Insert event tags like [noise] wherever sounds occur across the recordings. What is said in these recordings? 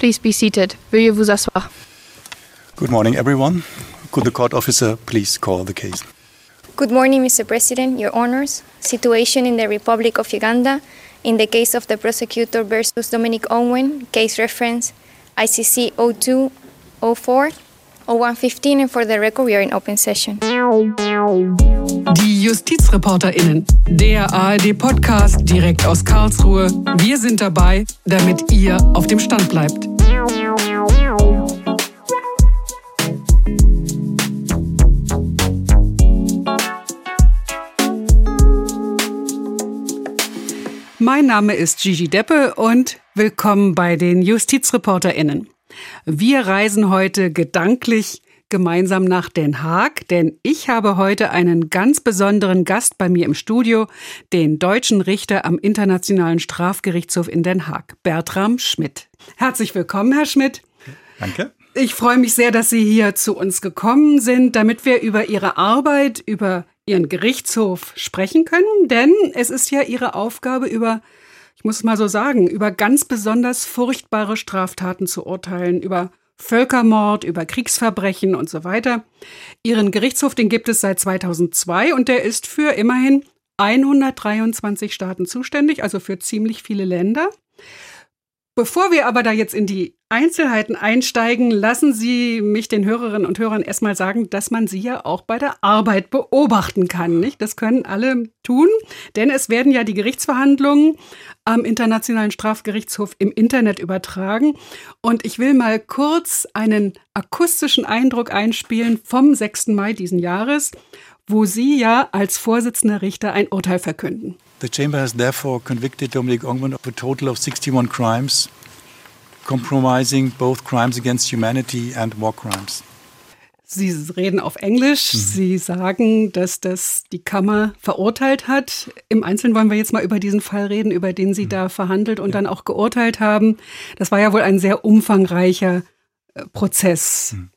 Please be seated. Veuillez vous asseoir. Good morning, everyone. Could the court officer please call the case? Good morning, Mr. President, Your Honors. Situation in the Republic of Uganda in the case of the prosecutor versus Dominic Owen, case reference ICC 0204 0115 and for the record we are in open session. Die JustizreporterInnen, der ARD-Podcast direkt aus Karlsruhe. Wir sind dabei, damit ihr auf dem Stand bleibt. Mein Name ist Gigi Deppe und willkommen bei den JustizreporterInnen. Wir reisen heute gedanklich gemeinsam nach Den Haag, denn ich habe heute einen ganz besonderen Gast bei mir im Studio, den deutschen Richter am Internationalen Strafgerichtshof in Den Haag, Bertram Schmidt. Herzlich willkommen, Herr Schmidt. Danke. Ich freue mich sehr, dass Sie hier zu uns gekommen sind, damit wir über Ihre Arbeit, über Ihren Gerichtshof sprechen können, denn es ist ja Ihre Aufgabe, über, ich muss es mal so sagen, über ganz besonders furchtbare Straftaten zu urteilen, über Völkermord, über Kriegsverbrechen und so weiter. Ihren Gerichtshof, den gibt es seit 2002 und der ist für immerhin 123 Staaten zuständig, also für ziemlich viele Länder. Bevor wir aber da jetzt in die Einzelheiten einsteigen, lassen Sie mich den Hörerinnen und Hörern erstmal sagen, dass man sie ja auch bei der Arbeit beobachten kann. Nicht? Das können alle tun, denn es werden ja die Gerichtsverhandlungen am Internationalen Strafgerichtshof im Internet übertragen. Und ich will mal kurz einen akustischen Eindruck einspielen vom 6. Mai diesen Jahres, wo Sie ja als Vorsitzender Richter ein Urteil verkünden. The chamber has therefore convicted Dominic Ongwen of a total of 61 crimes, compromising both crimes against humanity and war crimes. Sie reden auf Englisch. Mhm. Sie sagen, dass das die Kammer verurteilt hat. Im Einzelnen wollen wir jetzt mal über diesen Fall reden, über den Sie mhm. da verhandelt und ja. dann auch geurteilt haben. Das war ja wohl ein sehr umfangreicher äh, Prozess. Mhm.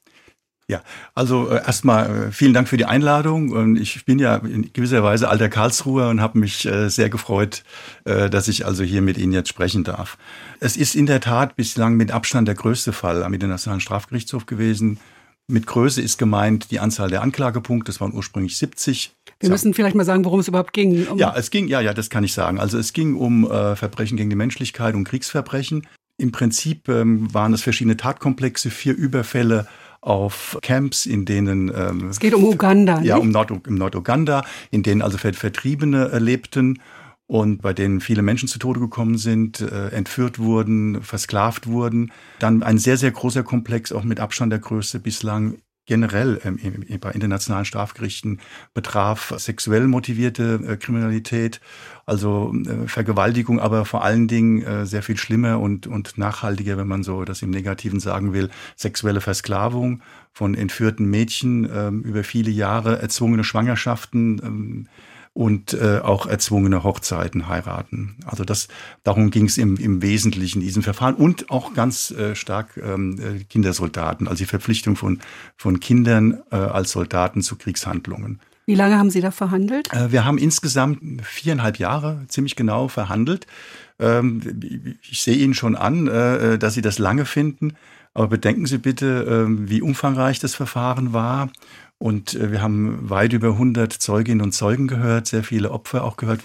Ja, also äh, erstmal äh, vielen Dank für die Einladung. Und ich bin ja in gewisser Weise alter Karlsruher und habe mich äh, sehr gefreut, äh, dass ich also hier mit Ihnen jetzt sprechen darf. Es ist in der Tat bislang mit Abstand der größte Fall am Internationalen Strafgerichtshof gewesen. Mit Größe ist gemeint die Anzahl der Anklagepunkte, das waren ursprünglich 70. Wir müssen vielleicht mal sagen, worum es überhaupt ging. Um ja, es ging, ja, ja, das kann ich sagen. Also es ging um äh, Verbrechen gegen die Menschlichkeit und Kriegsverbrechen. Im Prinzip ähm, waren es verschiedene Tatkomplexe, vier Überfälle auf Camps, in denen ähm, es geht um Uganda, ja, um Nord, im Norduganda, in denen also Vertriebene äh, lebten und bei denen viele Menschen zu Tode gekommen sind, äh, entführt wurden, versklavt wurden. Dann ein sehr, sehr großer Komplex, auch mit Abstand der Größe bislang generell ähm, bei internationalen Strafgerichten betraf sexuell motivierte äh, Kriminalität, also äh, Vergewaltigung, aber vor allen Dingen äh, sehr viel schlimmer und, und nachhaltiger, wenn man so das im Negativen sagen will, sexuelle Versklavung von entführten Mädchen ähm, über viele Jahre, erzwungene Schwangerschaften, ähm, und äh, auch erzwungene Hochzeiten heiraten. Also das, darum ging es im, im Wesentlichen in diesem Verfahren und auch ganz äh, stark ähm, äh, Kindersoldaten, also die Verpflichtung von, von Kindern äh, als Soldaten zu Kriegshandlungen. Wie lange haben Sie da verhandelt? Äh, wir haben insgesamt viereinhalb Jahre ziemlich genau verhandelt. Ähm, ich sehe Ihnen schon an, äh, dass Sie das lange finden. Aber bedenken Sie bitte, ähm, wie umfangreich das Verfahren war. Und äh, wir haben weit über 100 Zeuginnen und Zeugen gehört, sehr viele Opfer auch gehört.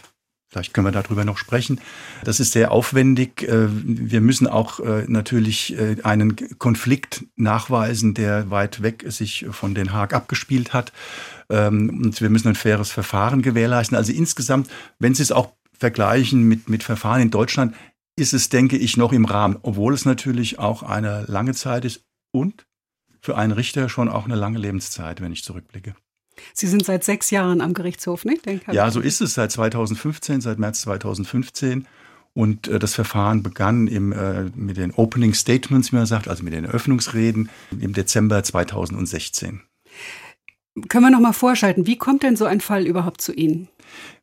Vielleicht können wir darüber noch sprechen. Das ist sehr aufwendig. Äh, wir müssen auch äh, natürlich einen Konflikt nachweisen, der weit weg sich von Den Haag abgespielt hat. Ähm, und wir müssen ein faires Verfahren gewährleisten. Also insgesamt, wenn Sie es auch vergleichen mit, mit Verfahren in Deutschland, ist es, denke ich, noch im Rahmen, obwohl es natürlich auch eine lange Zeit ist und für einen Richter schon auch eine lange Lebenszeit, wenn ich zurückblicke. Sie sind seit sechs Jahren am Gerichtshof, nicht? Ja, so ist es seit 2015, seit März 2015. Und äh, das Verfahren begann im, äh, mit den Opening Statements, wie man sagt, also mit den Eröffnungsreden im Dezember 2016. Können wir noch mal vorschalten, wie kommt denn so ein Fall überhaupt zu Ihnen?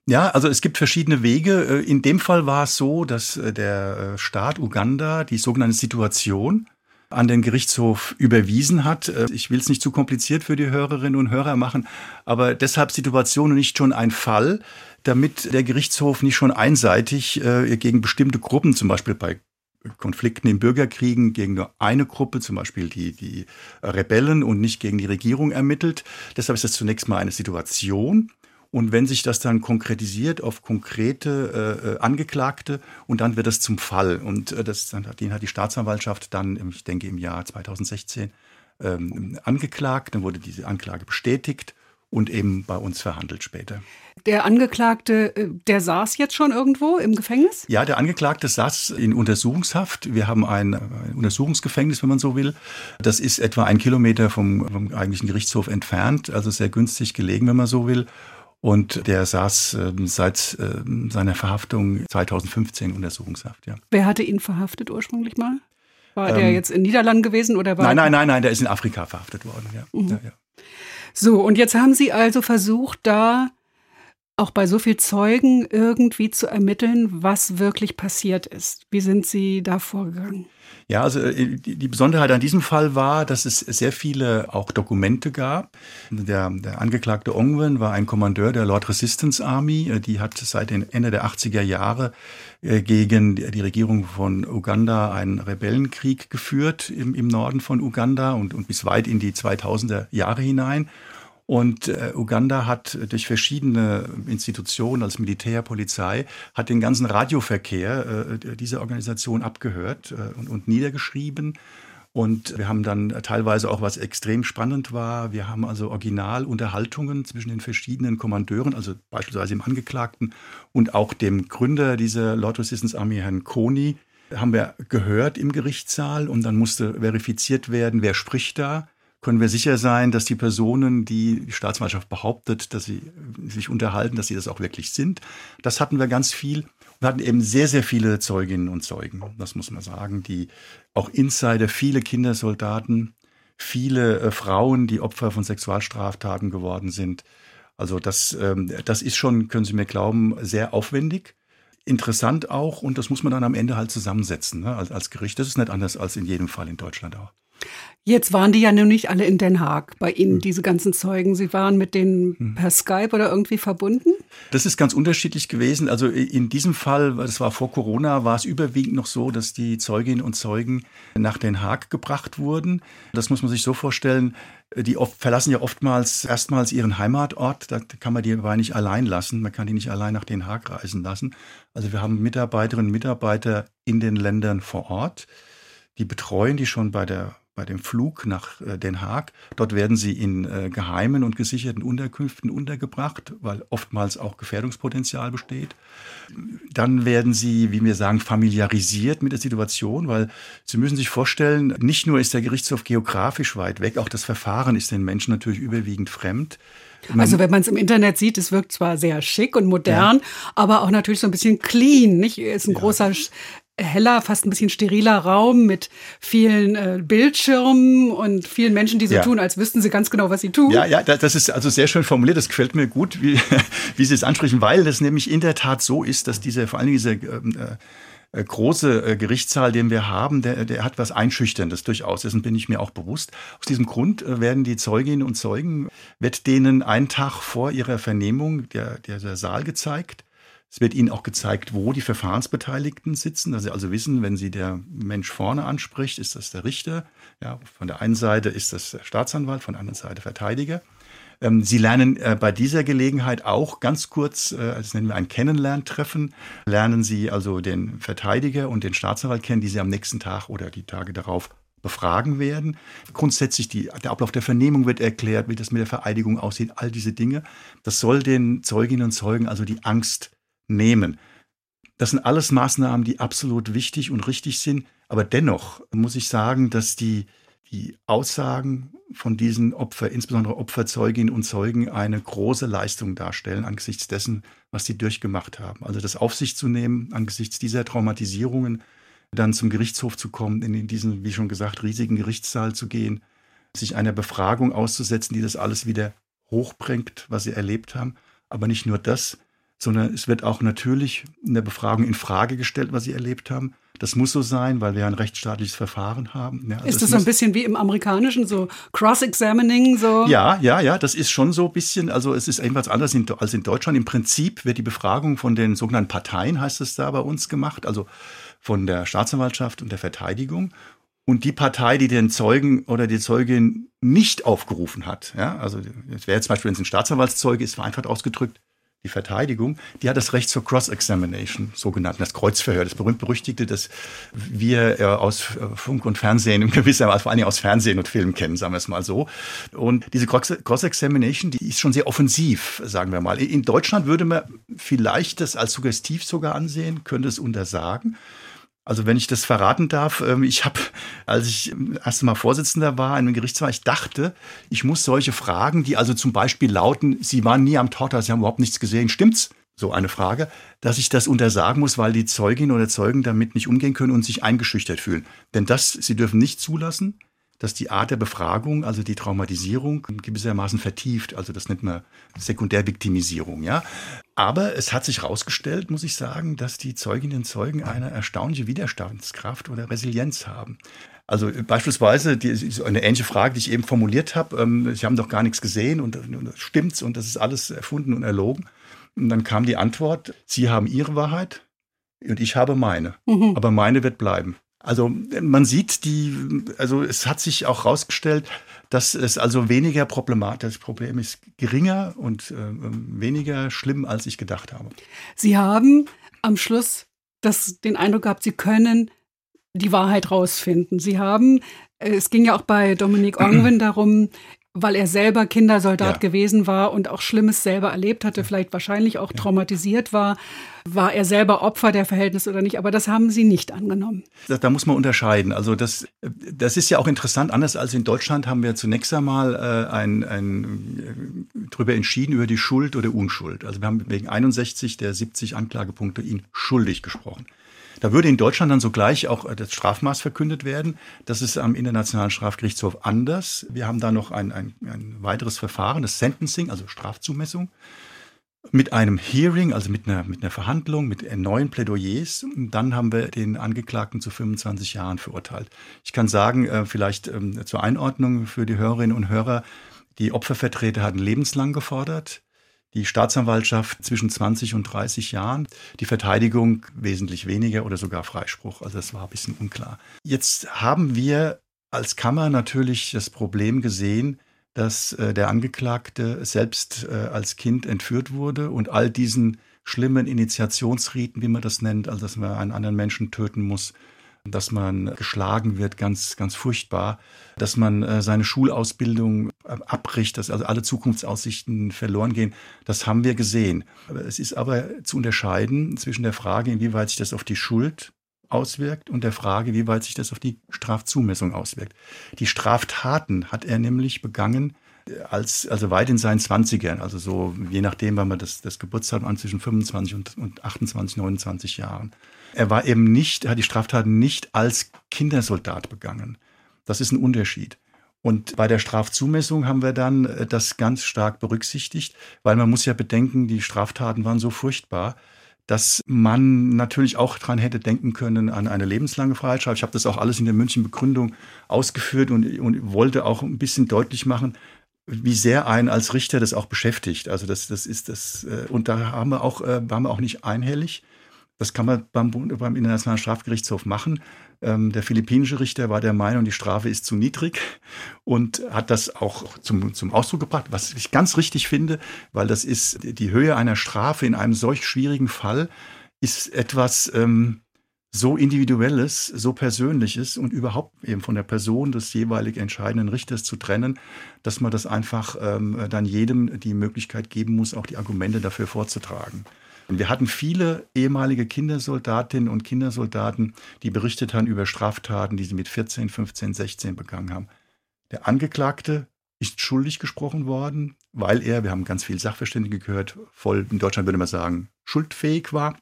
Ja, also es gibt verschiedene Wege. Äh, in dem Fall war es so, dass äh, der äh, Staat Uganda die sogenannte Situation an den Gerichtshof überwiesen hat. Äh, ich will es nicht zu kompliziert für die Hörerinnen und Hörer machen, aber deshalb Situation und nicht schon ein Fall, damit der Gerichtshof nicht schon einseitig äh, gegen bestimmte Gruppen, zum Beispiel bei Konflikten in Bürgerkriegen gegen nur eine Gruppe, zum Beispiel die, die Rebellen und nicht gegen die Regierung ermittelt. Deshalb ist das zunächst mal eine Situation. Und wenn sich das dann konkretisiert auf konkrete äh, äh Angeklagte und dann wird es zum Fall. Und äh, das, den hat die Staatsanwaltschaft dann, ich denke, im Jahr 2016 ähm, angeklagt. Dann wurde diese Anklage bestätigt und eben bei uns verhandelt später. Der Angeklagte, äh, der saß jetzt schon irgendwo im Gefängnis? Ja, der Angeklagte saß in Untersuchungshaft. Wir haben ein, ein Untersuchungsgefängnis, wenn man so will. Das ist etwa ein Kilometer vom, vom eigentlichen Gerichtshof entfernt, also sehr günstig gelegen, wenn man so will. Und der saß äh, seit äh, seiner Verhaftung 2015 in Untersuchungshaft. Ja. Wer hatte ihn verhaftet ursprünglich mal? War ähm, der jetzt in Niederlanden gewesen oder war? Nein, nein, nein, nein, der ist in Afrika verhaftet worden. Ja. Mhm. ja, ja. So, und jetzt haben Sie also versucht, da auch bei so viel Zeugen irgendwie zu ermitteln, was wirklich passiert ist. Wie sind Sie da vorgegangen? Ja, also äh, die Besonderheit an diesem Fall war, dass es sehr viele auch Dokumente gab. Der, der Angeklagte Ongwen war ein Kommandeur der Lord Resistance Army. Äh, die hat seit Ende der 80er Jahre äh, gegen die Regierung von Uganda einen Rebellenkrieg geführt im, im Norden von Uganda und, und bis weit in die 2000er Jahre hinein. Und äh, Uganda hat durch verschiedene Institutionen als Militär, Polizei, hat den ganzen Radioverkehr äh, dieser Organisation abgehört äh, und, und niedergeschrieben. Und wir haben dann teilweise auch, was extrem spannend war, wir haben also Originalunterhaltungen zwischen den verschiedenen Kommandeuren, also beispielsweise dem Angeklagten und auch dem Gründer dieser Lord Resistance Army, Herrn Koni, haben wir gehört im Gerichtssaal und dann musste verifiziert werden, wer spricht da können wir sicher sein, dass die Personen, die die Staatsanwaltschaft behauptet, dass sie sich unterhalten, dass sie das auch wirklich sind. Das hatten wir ganz viel. Wir hatten eben sehr, sehr viele Zeuginnen und Zeugen, das muss man sagen, die auch Insider, viele Kindersoldaten, viele äh, Frauen, die Opfer von Sexualstraftaten geworden sind. Also das, ähm, das ist schon, können Sie mir glauben, sehr aufwendig. Interessant auch und das muss man dann am Ende halt zusammensetzen ne, als, als Gericht. Das ist nicht anders als in jedem Fall in Deutschland auch. Jetzt waren die ja nun nicht alle in Den Haag bei Ihnen, hm. diese ganzen Zeugen. Sie waren mit denen hm. per Skype oder irgendwie verbunden? Das ist ganz unterschiedlich gewesen. Also in diesem Fall, das war vor Corona, war es überwiegend noch so, dass die Zeuginnen und Zeugen nach Den Haag gebracht wurden. Das muss man sich so vorstellen. Die oft, verlassen ja oftmals erstmals ihren Heimatort. Da kann man die aber nicht allein lassen. Man kann die nicht allein nach Den Haag reisen lassen. Also wir haben Mitarbeiterinnen und Mitarbeiter in den Ländern vor Ort. Die betreuen die schon bei der bei dem Flug nach äh, Den Haag. Dort werden sie in äh, geheimen und gesicherten Unterkünften untergebracht, weil oftmals auch Gefährdungspotenzial besteht. Dann werden sie, wie wir sagen, familiarisiert mit der Situation, weil Sie müssen sich vorstellen, nicht nur ist der Gerichtshof geografisch weit weg, auch das Verfahren ist den Menschen natürlich überwiegend fremd. Man also wenn man es im Internet sieht, es wirkt zwar sehr schick und modern, ja. aber auch natürlich so ein bisschen clean. Nicht? Ist ein ja. großer heller, fast ein bisschen steriler Raum mit vielen äh, Bildschirmen und vielen Menschen, die so ja. tun, als wüssten sie ganz genau, was sie tun. Ja, ja, das ist also sehr schön formuliert. Das gefällt mir gut, wie, [laughs] wie Sie es ansprechen, weil das nämlich in der Tat so ist, dass diese, vor allem diese ähm, äh, große äh, Gerichtssaal, den wir haben, der, der hat was Einschüchterndes durchaus. Dessen bin ich mir auch bewusst. Aus diesem Grund äh, werden die Zeuginnen und Zeugen, wird denen einen Tag vor ihrer Vernehmung der, der, der Saal gezeigt. Es wird Ihnen auch gezeigt, wo die Verfahrensbeteiligten sitzen, dass Sie also wissen, wenn Sie der Mensch vorne anspricht, ist das der Richter. Ja, von der einen Seite ist das der Staatsanwalt, von der anderen Seite Verteidiger. Ähm, Sie lernen äh, bei dieser Gelegenheit auch ganz kurz, äh, das nennen wir ein Kennenlerntreffen, lernen Sie also den Verteidiger und den Staatsanwalt kennen, die Sie am nächsten Tag oder die Tage darauf befragen werden. Grundsätzlich die, der Ablauf der Vernehmung wird erklärt, wie das mit der Vereidigung aussieht, all diese Dinge. Das soll den Zeuginnen und Zeugen also die Angst nehmen. Das sind alles Maßnahmen, die absolut wichtig und richtig sind. Aber dennoch muss ich sagen, dass die, die Aussagen von diesen Opfern, insbesondere Opferzeuginnen und Zeugen, eine große Leistung darstellen angesichts dessen, was sie durchgemacht haben. Also das auf sich zu nehmen, angesichts dieser Traumatisierungen, dann zum Gerichtshof zu kommen, in diesen, wie schon gesagt, riesigen Gerichtssaal zu gehen, sich einer Befragung auszusetzen, die das alles wieder hochbringt, was sie erlebt haben. Aber nicht nur das, sondern es wird auch natürlich in der Befragung in Frage gestellt, was sie erlebt haben. Das muss so sein, weil wir ein rechtsstaatliches Verfahren haben. Ja, also ist das so ein bisschen wie im amerikanischen, so Cross-Examining? So? Ja, ja, ja, das ist schon so ein bisschen, also es ist etwas anders in, als in Deutschland. Im Prinzip wird die Befragung von den sogenannten Parteien, heißt es da bei uns, gemacht, also von der Staatsanwaltschaft und der Verteidigung. Und die Partei, die den Zeugen oder die Zeugin nicht aufgerufen hat, ja, also es wäre zum Beispiel, wenn es ein Staatsanwaltszeuge ist, vereinfacht ausgedrückt, die Verteidigung, die hat das Recht zur Cross-Examination, sogenannten, das Kreuzverhör, das berühmt-berüchtigte, das wir äh, aus äh, Funk und Fernsehen im gewisser Weise, vor allem aus Fernsehen und Film kennen, sagen wir es mal so. Und diese Cross-Examination, die ist schon sehr offensiv, sagen wir mal. In Deutschland würde man vielleicht das als suggestiv sogar ansehen, könnte es untersagen. Also wenn ich das verraten darf, ähm, ich habe, als ich erst Mal Vorsitzender war in einem Gerichtssaal, ich dachte, ich muss solche Fragen, die also zum Beispiel lauten, Sie waren nie am Torter, Sie haben überhaupt nichts gesehen, stimmt's? So eine Frage, dass ich das untersagen muss, weil die Zeugin oder Zeugen damit nicht umgehen können und sich eingeschüchtert fühlen. Denn das, sie dürfen nicht zulassen, dass die Art der Befragung, also die Traumatisierung, gewissermaßen vertieft. Also das nennt man Sekundärviktimisierung, ja. Aber es hat sich herausgestellt, muss ich sagen, dass die Zeuginnen und Zeugen eine erstaunliche Widerstandskraft oder Resilienz haben. Also beispielsweise die, eine ähnliche Frage, die ich eben formuliert habe. Ähm, Sie haben doch gar nichts gesehen und, und stimmt's und das ist alles erfunden und erlogen. Und dann kam die Antwort: Sie haben Ihre Wahrheit und ich habe meine. Mhm. Aber meine wird bleiben. Also man sieht die, also es hat sich auch herausgestellt, dass es also weniger problematisch, das Problem ist geringer und äh, weniger schlimm, als ich gedacht habe. Sie haben am Schluss das, den Eindruck gehabt, Sie können die Wahrheit rausfinden. Sie haben, äh, es ging ja auch bei Dominik Ongwen darum, weil er selber Kindersoldat ja. gewesen war und auch Schlimmes selber erlebt hatte, vielleicht wahrscheinlich auch ja. traumatisiert war. War er selber Opfer der Verhältnisse oder nicht? Aber das haben Sie nicht angenommen. Da, da muss man unterscheiden. Also das, das ist ja auch interessant. Anders als in Deutschland haben wir zunächst einmal äh, ein, ein, äh, darüber entschieden über die Schuld oder Unschuld. Also wir haben wegen 61 der 70 Anklagepunkte ihn schuldig gesprochen. Da würde in Deutschland dann sogleich auch äh, das Strafmaß verkündet werden. Das ist am Internationalen Strafgerichtshof anders. Wir haben da noch ein, ein, ein weiteres Verfahren, das Sentencing, also Strafzumessung mit einem Hearing, also mit einer, mit einer Verhandlung, mit neuen Plädoyers. Und dann haben wir den Angeklagten zu 25 Jahren verurteilt. Ich kann sagen, äh, vielleicht ähm, zur Einordnung für die Hörerinnen und Hörer, die Opfervertreter hatten lebenslang gefordert die Staatsanwaltschaft zwischen 20 und 30 Jahren, die Verteidigung wesentlich weniger oder sogar Freispruch. Also das war ein bisschen unklar. Jetzt haben wir als Kammer natürlich das Problem gesehen, dass äh, der Angeklagte selbst äh, als Kind entführt wurde und all diesen schlimmen Initiationsriten, wie man das nennt, also dass man einen anderen Menschen töten muss, dass man geschlagen wird, ganz, ganz furchtbar, dass man äh, seine Schulausbildung äh, abbricht, dass also alle Zukunftsaussichten verloren gehen. Das haben wir gesehen. Es ist aber zu unterscheiden zwischen der Frage, inwieweit sich das auf die Schuld auswirkt und der Frage, wie weit sich das auf die Strafzumessung auswirkt. Die Straftaten hat er nämlich begangen als, also weit in seinen Zwanzigern, also so je nachdem, wann man das, das Geburtstag an zwischen 25 und, und 28, 29 Jahren. Er war eben nicht, hat die Straftaten nicht als Kindersoldat begangen. Das ist ein Unterschied. Und bei der Strafzumessung haben wir dann äh, das ganz stark berücksichtigt, weil man muss ja bedenken, die Straftaten waren so furchtbar, dass man natürlich auch dran hätte denken können an eine lebenslange Freiheitsstrafe. Ich habe das auch alles in der München Begründung ausgeführt und, und wollte auch ein bisschen deutlich machen, wie sehr ein als Richter das auch beschäftigt. Also das, das ist das, äh, und da haben wir auch, äh, waren wir auch nicht einhellig. Das kann man beim, beim Internationalen Strafgerichtshof machen. Ähm, der philippinische Richter war der Meinung, die Strafe ist zu niedrig und hat das auch zum, zum Ausdruck gebracht, was ich ganz richtig finde, weil das ist die Höhe einer Strafe in einem solch schwierigen Fall ist etwas ähm, so individuelles, so persönliches und überhaupt eben von der Person des jeweilig entscheidenden Richters zu trennen, dass man das einfach ähm, dann jedem die Möglichkeit geben muss, auch die Argumente dafür vorzutragen. Wir hatten viele ehemalige Kindersoldatinnen und Kindersoldaten, die berichtet haben über Straftaten, die sie mit 14, 15, 16 begangen haben. Der Angeklagte ist schuldig gesprochen worden, weil er, wir haben ganz viel Sachverständige gehört, voll, in Deutschland würde man sagen, schuldfähig war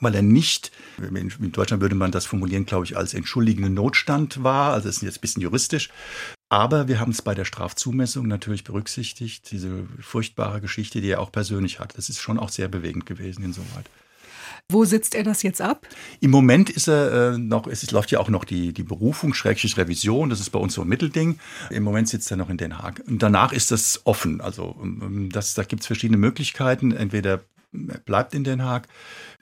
weil er nicht, in Deutschland würde man das formulieren, glaube ich, als entschuldigenden Notstand war, also das ist jetzt ein bisschen juristisch, aber wir haben es bei der Strafzumessung natürlich berücksichtigt, diese furchtbare Geschichte, die er auch persönlich hat. Das ist schon auch sehr bewegend gewesen insoweit. Wo sitzt er das jetzt ab? Im Moment ist er äh, noch, es läuft ja auch noch die, die Berufung, Schrägstrich Revision, das ist bei uns so ein Mittelding. Im Moment sitzt er noch in Den Haag. Und danach ist das offen. Also ähm, das, da gibt es verschiedene Möglichkeiten. Entweder er bleibt in Den Haag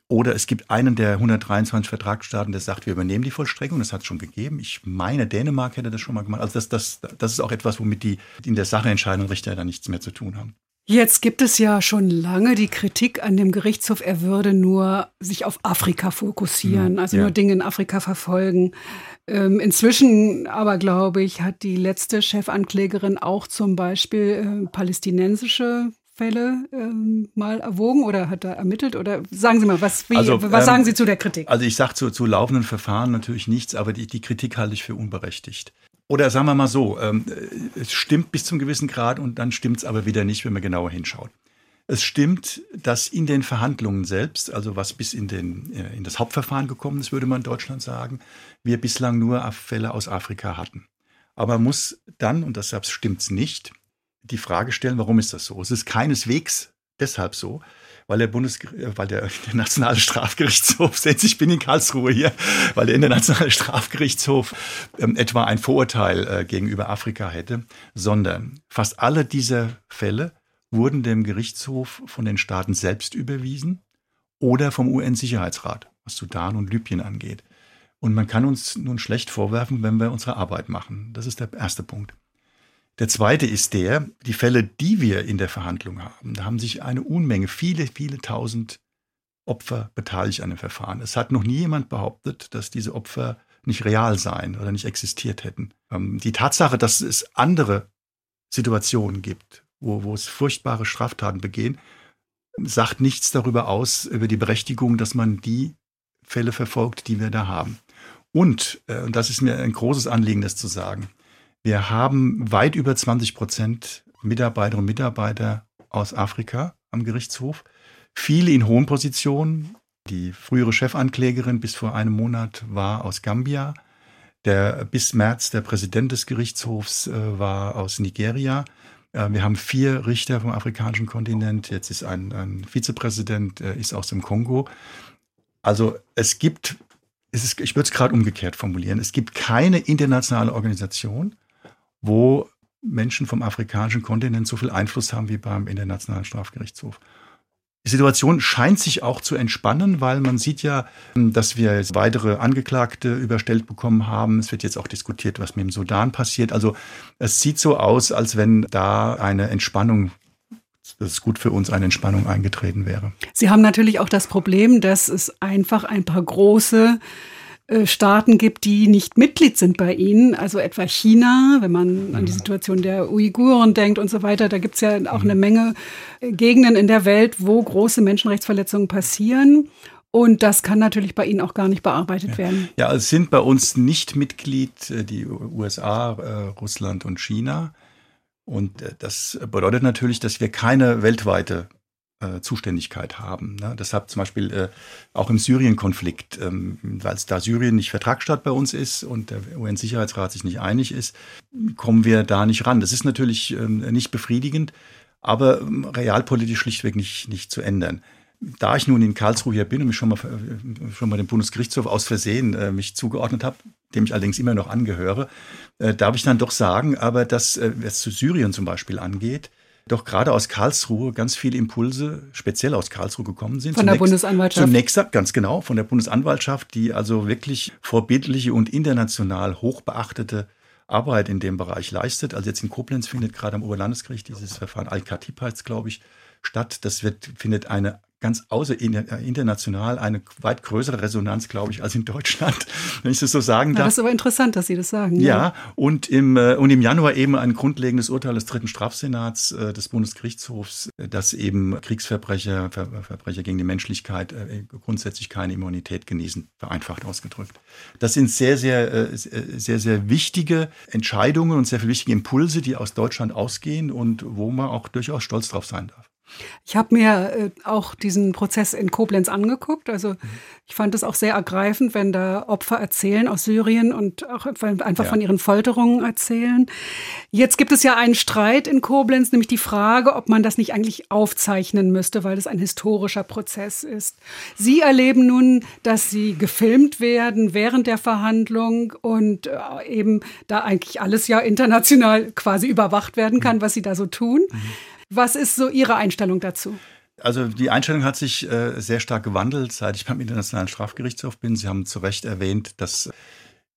oder es gibt einen der 123 Vertragsstaaten, der sagt, wir übernehmen die Vollstreckung. Das hat es schon gegeben. Ich meine, Dänemark hätte das schon mal gemacht. Also das, das, das ist auch etwas, womit die in der Sache entscheidenden Richter dann nichts mehr zu tun haben. Jetzt gibt es ja schon lange die Kritik an dem Gerichtshof, er würde nur sich auf Afrika fokussieren, also ja. nur Dinge in Afrika verfolgen. Ähm, inzwischen aber, glaube ich, hat die letzte Chefanklägerin auch zum Beispiel äh, palästinensische Fälle ähm, mal erwogen oder hat er ermittelt? Oder sagen Sie mal, was, wie, also, was ähm, sagen Sie zu der Kritik? Also ich sage zu, zu laufenden Verfahren natürlich nichts, aber die, die Kritik halte ich für unberechtigt. Oder sagen wir mal so, ähm, es stimmt bis zum gewissen Grad und dann stimmt es aber wieder nicht, wenn man genauer hinschaut. Es stimmt, dass in den Verhandlungen selbst, also was bis in, den, äh, in das Hauptverfahren gekommen ist, würde man in Deutschland sagen, wir bislang nur Fälle aus Afrika hatten. Aber man muss dann, und deshalb stimmt es nicht, die Frage stellen, warum ist das so? Es ist keineswegs deshalb so, weil der Bundes, weil der, [laughs] der Nationale Strafgerichtshof, [laughs] sehen ich bin in Karlsruhe hier, weil der Internationale Strafgerichtshof ähm, etwa ein Vorurteil äh, gegenüber Afrika hätte, sondern fast alle dieser Fälle wurden dem Gerichtshof von den Staaten selbst überwiesen oder vom UN-Sicherheitsrat, was Sudan und Libyen angeht. Und man kann uns nun schlecht vorwerfen, wenn wir unsere Arbeit machen. Das ist der erste Punkt. Der zweite ist der, die Fälle, die wir in der Verhandlung haben, da haben sich eine Unmenge, viele, viele tausend Opfer beteiligt an dem Verfahren. Es hat noch nie jemand behauptet, dass diese Opfer nicht real seien oder nicht existiert hätten. Ähm, die Tatsache, dass es andere Situationen gibt, wo, wo es furchtbare Straftaten begehen, sagt nichts darüber aus, über die Berechtigung, dass man die Fälle verfolgt, die wir da haben. Und, äh, und das ist mir ein großes Anliegen, das zu sagen, wir haben weit über 20 Prozent Mitarbeiterinnen und Mitarbeiter aus Afrika am Gerichtshof. Viele in hohen Positionen. Die frühere Chefanklägerin bis vor einem Monat war aus Gambia. Der bis März der Präsident des Gerichtshofs äh, war aus Nigeria. Äh, wir haben vier Richter vom afrikanischen Kontinent. Jetzt ist ein, ein Vizepräsident, äh, ist aus dem Kongo. Also es gibt, es ist, ich würde es gerade umgekehrt formulieren, es gibt keine internationale Organisation, wo Menschen vom afrikanischen Kontinent so viel Einfluss haben wie beim Internationalen Strafgerichtshof. Die Situation scheint sich auch zu entspannen, weil man sieht ja, dass wir weitere Angeklagte überstellt bekommen haben. Es wird jetzt auch diskutiert, was mit dem Sudan passiert. Also es sieht so aus, als wenn da eine Entspannung das ist gut für uns, eine Entspannung eingetreten wäre. Sie haben natürlich auch das Problem, dass es einfach ein paar große Staaten gibt, die nicht Mitglied sind bei ihnen, also etwa China, wenn man an die mhm. Situation der Uiguren denkt und so weiter. Da gibt es ja auch eine mhm. Menge äh, Gegenden in der Welt, wo große Menschenrechtsverletzungen passieren. Und das kann natürlich bei Ihnen auch gar nicht bearbeitet ja. werden. Ja, es sind bei uns nicht Mitglied äh, die USA, Russland und China. Und das bedeutet natürlich, dass wir keine weltweite äh, Zuständigkeit haben. Ne? Deshalb zum Beispiel äh, auch im Syrien-Konflikt, ähm, weil es da Syrien nicht Vertragsstaat bei uns ist und der UN-Sicherheitsrat sich nicht einig ist, kommen wir da nicht ran. Das ist natürlich ähm, nicht befriedigend, aber ähm, realpolitisch schlichtweg nicht, nicht zu ändern. Da ich nun in Karlsruhe hier bin und mich schon mal, äh, schon mal dem Bundesgerichtshof aus Versehen äh, mich zugeordnet habe, dem ich allerdings immer noch angehöre, äh, darf ich dann doch sagen, aber dass, was zu Syrien zum Beispiel angeht, doch gerade aus Karlsruhe ganz viele Impulse, speziell aus Karlsruhe gekommen sind. Von zunächst, der Bundesanwaltschaft. Zunächst, ganz genau, von der Bundesanwaltschaft, die also wirklich vorbildliche und international hochbeachtete Arbeit in dem Bereich leistet. Also jetzt in Koblenz findet gerade am Oberlandesgericht dieses Verfahren Al-Khatib heißt, glaube ich, statt. Das wird, findet eine ganz außer äh, international eine weit größere Resonanz, glaube ich, als in Deutschland, [laughs] wenn ich das so sagen darf. Ja, das ist aber interessant, dass Sie das sagen. Ja, ja. Und, im, äh, und im Januar eben ein grundlegendes Urteil des dritten Strafsenats äh, des Bundesgerichtshofs, dass eben Kriegsverbrecher, Ver Verbrecher gegen die Menschlichkeit grundsätzlich keine Immunität genießen, vereinfacht ausgedrückt. Das sind sehr, sehr, sehr, sehr wichtige Entscheidungen und sehr viele wichtige Impulse, die aus Deutschland ausgehen und wo man auch durchaus stolz drauf sein darf. Ich habe mir äh, auch diesen Prozess in Koblenz angeguckt. Also ich fand es auch sehr ergreifend, wenn da Opfer erzählen aus Syrien und auch einfach ja. von ihren Folterungen erzählen. Jetzt gibt es ja einen Streit in Koblenz, nämlich die Frage, ob man das nicht eigentlich aufzeichnen müsste, weil es ein historischer Prozess ist. Sie erleben nun, dass Sie gefilmt werden während der Verhandlung und äh, eben da eigentlich alles ja international quasi überwacht werden kann, was Sie da so tun. Mhm. Was ist so Ihre Einstellung dazu? Also die Einstellung hat sich äh, sehr stark gewandelt, seit ich beim Internationalen Strafgerichtshof bin. Sie haben zu Recht erwähnt, dass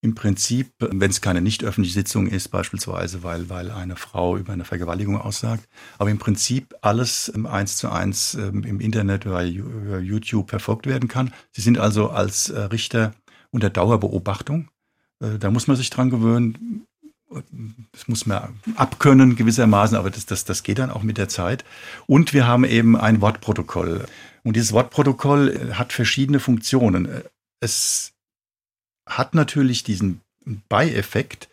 im Prinzip, wenn es keine nicht öffentliche Sitzung ist, beispielsweise, weil, weil eine Frau über eine Vergewaltigung aussagt, aber im Prinzip alles eins zu eins ähm, im Internet über YouTube verfolgt werden kann. Sie sind also als äh, Richter unter Dauerbeobachtung. Äh, da muss man sich dran gewöhnen das muss man abkönnen gewissermaßen, aber das, das, das geht dann auch mit der Zeit. Und wir haben eben ein Wortprotokoll. Und dieses Wortprotokoll hat verschiedene Funktionen. Es hat natürlich diesen Beieffekt,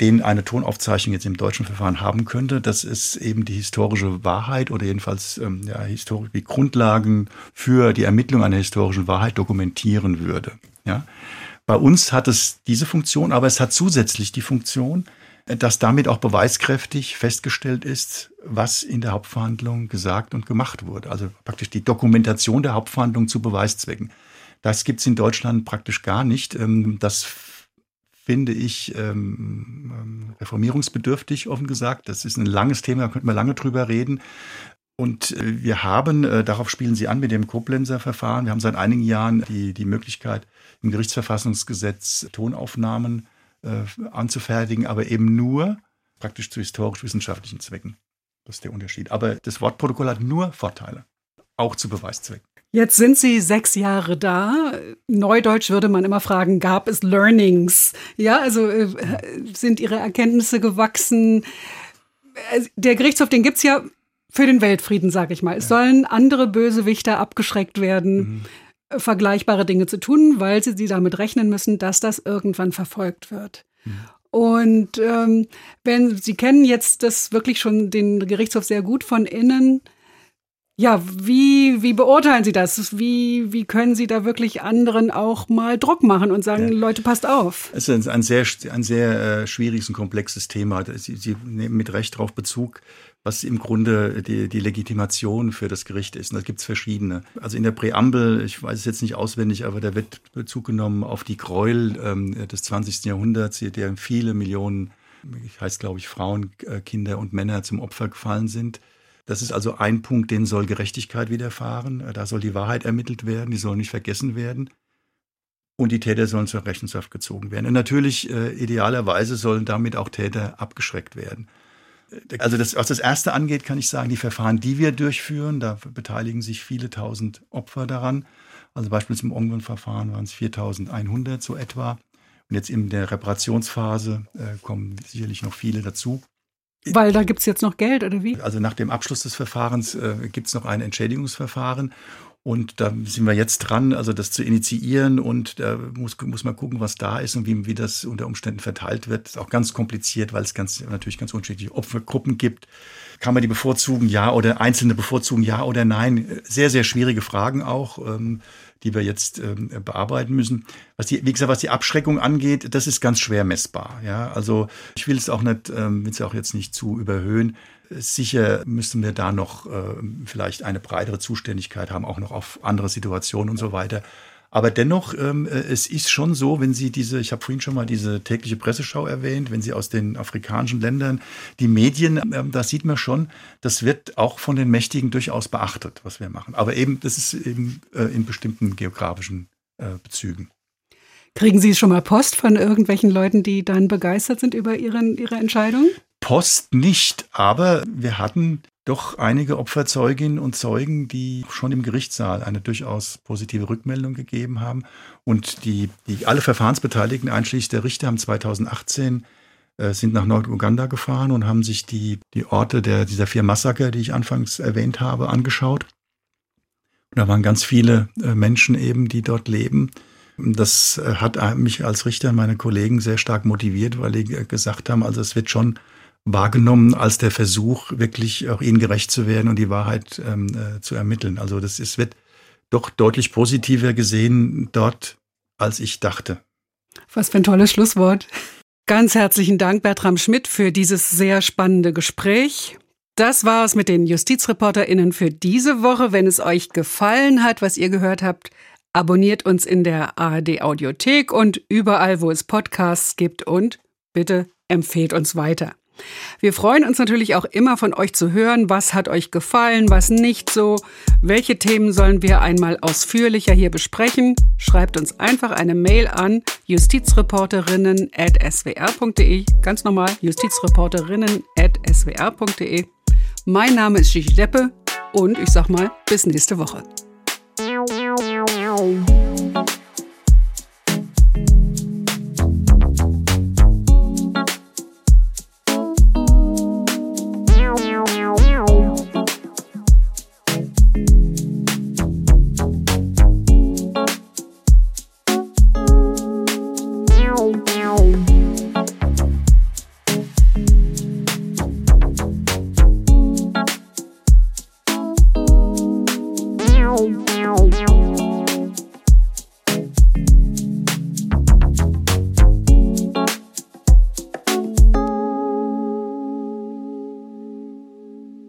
den eine Tonaufzeichnung jetzt im deutschen Verfahren haben könnte, dass es eben die historische Wahrheit oder jedenfalls ähm, ja, die Grundlagen für die Ermittlung einer historischen Wahrheit dokumentieren würde. Ja? Bei uns hat es diese Funktion, aber es hat zusätzlich die Funktion, dass damit auch beweiskräftig festgestellt ist, was in der Hauptverhandlung gesagt und gemacht wurde. Also praktisch die Dokumentation der Hauptverhandlung zu Beweiszwecken. Das gibt es in Deutschland praktisch gar nicht. Ähm, das finde ich ähm, ähm, reformierungsbedürftig, offen gesagt. Das ist ein langes Thema, da könnten wir lange drüber reden. Und äh, wir haben, äh, darauf spielen Sie an mit dem Koblenzer Verfahren, wir haben seit einigen Jahren die, die Möglichkeit, im Gerichtsverfassungsgesetz Tonaufnahmen äh, anzufertigen, aber eben nur praktisch zu historisch-wissenschaftlichen Zwecken. Das ist der Unterschied. Aber das Wortprotokoll hat nur Vorteile, auch zu Beweiszwecken. Jetzt sind Sie sechs Jahre da. Neudeutsch würde man immer fragen, gab es Learnings? Ja, also äh, sind Ihre Erkenntnisse gewachsen? Äh, der Gerichtshof, den gibt es ja für den Weltfrieden, sag ich mal. Es ja. sollen andere Bösewichter abgeschreckt werden. Mhm vergleichbare Dinge zu tun, weil sie, sie damit rechnen müssen, dass das irgendwann verfolgt wird. Mhm. Und ähm, wenn Sie kennen jetzt das wirklich schon den Gerichtshof sehr gut von innen, ja, wie, wie beurteilen Sie das? Wie, wie können Sie da wirklich anderen auch mal Druck machen und sagen, ja. Leute, passt auf? Es ist ein sehr, ein sehr äh, schwieriges und komplexes Thema. Sie, Sie nehmen mit Recht darauf Bezug was im Grunde die, die Legitimation für das Gericht ist. Und da gibt es verschiedene. Also in der Präambel, ich weiß es jetzt nicht auswendig, aber da wird Bezug genommen auf die Gräuel ähm, des 20. Jahrhunderts, deren viele Millionen, ich heißt glaube ich, Frauen, äh, Kinder und Männer zum Opfer gefallen sind. Das ist also ein Punkt, den soll Gerechtigkeit widerfahren. Da soll die Wahrheit ermittelt werden, die soll nicht vergessen werden. Und die Täter sollen zur Rechenschaft gezogen werden. Und natürlich, äh, idealerweise sollen damit auch Täter abgeschreckt werden. Also das, was das erste angeht, kann ich sagen, die Verfahren, die wir durchführen, da beteiligen sich viele tausend Opfer daran. Also beispielsweise im Ongon-Verfahren waren es 4100 so etwa. Und jetzt in der Reparationsphase äh, kommen sicherlich noch viele dazu. Weil da gibt es jetzt noch Geld, oder wie? Also nach dem Abschluss des Verfahrens äh, gibt es noch ein Entschädigungsverfahren. Und da sind wir jetzt dran, also das zu initiieren und da muss, muss man gucken, was da ist und wie, wie das unter Umständen verteilt wird. Ist auch ganz kompliziert, weil es ganz, natürlich ganz unterschiedliche Opfergruppen gibt. Kann man die bevorzugen, ja oder einzelne bevorzugen, ja oder nein? Sehr, sehr schwierige Fragen auch. Ähm, die wir jetzt ähm, bearbeiten müssen. Was die, wie gesagt, was die Abschreckung angeht, das ist ganz schwer messbar. Ja, also ich will es auch nicht, ähm, will es auch jetzt nicht zu überhöhen. Sicher müssen wir da noch äh, vielleicht eine breitere Zuständigkeit haben, auch noch auf andere Situationen und so weiter. Aber dennoch, ähm, äh, es ist schon so, wenn Sie diese, ich habe vorhin schon mal diese tägliche Presseschau erwähnt, wenn Sie aus den afrikanischen Ländern, die Medien, ähm, da sieht man schon, das wird auch von den Mächtigen durchaus beachtet, was wir machen. Aber eben, das ist eben äh, in bestimmten geografischen äh, Bezügen. Kriegen Sie schon mal Post von irgendwelchen Leuten, die dann begeistert sind über ihren, Ihre Entscheidung? Post nicht, aber wir hatten doch einige Opferzeuginnen und Zeugen, die schon im Gerichtssaal eine durchaus positive Rückmeldung gegeben haben. Und die, die alle Verfahrensbeteiligten, einschließlich der Richter, haben 2018 äh, sind nach Norduganda gefahren und haben sich die, die Orte der, dieser vier Massaker, die ich anfangs erwähnt habe, angeschaut. Und da waren ganz viele äh, Menschen eben, die dort leben. Das äh, hat mich als Richter und meine Kollegen sehr stark motiviert, weil die gesagt haben, also es wird schon wahrgenommen als der Versuch, wirklich auch ihnen gerecht zu werden und die Wahrheit ähm, äh, zu ermitteln. Also das ist, wird doch deutlich positiver gesehen dort, als ich dachte. Was für ein tolles Schlusswort. Ganz herzlichen Dank, Bertram Schmidt, für dieses sehr spannende Gespräch. Das war es mit den JustizreporterInnen für diese Woche. Wenn es euch gefallen hat, was ihr gehört habt, abonniert uns in der ARD Audiothek und überall, wo es Podcasts gibt und bitte empfehlt uns weiter. Wir freuen uns natürlich auch immer von euch zu hören, was hat euch gefallen, was nicht so, welche Themen sollen wir einmal ausführlicher hier besprechen. Schreibt uns einfach eine Mail an justizreporterinnen.swr.de, ganz normal justizreporterinnen.swr.de. Mein Name ist Gigi Deppe und ich sag mal bis nächste Woche.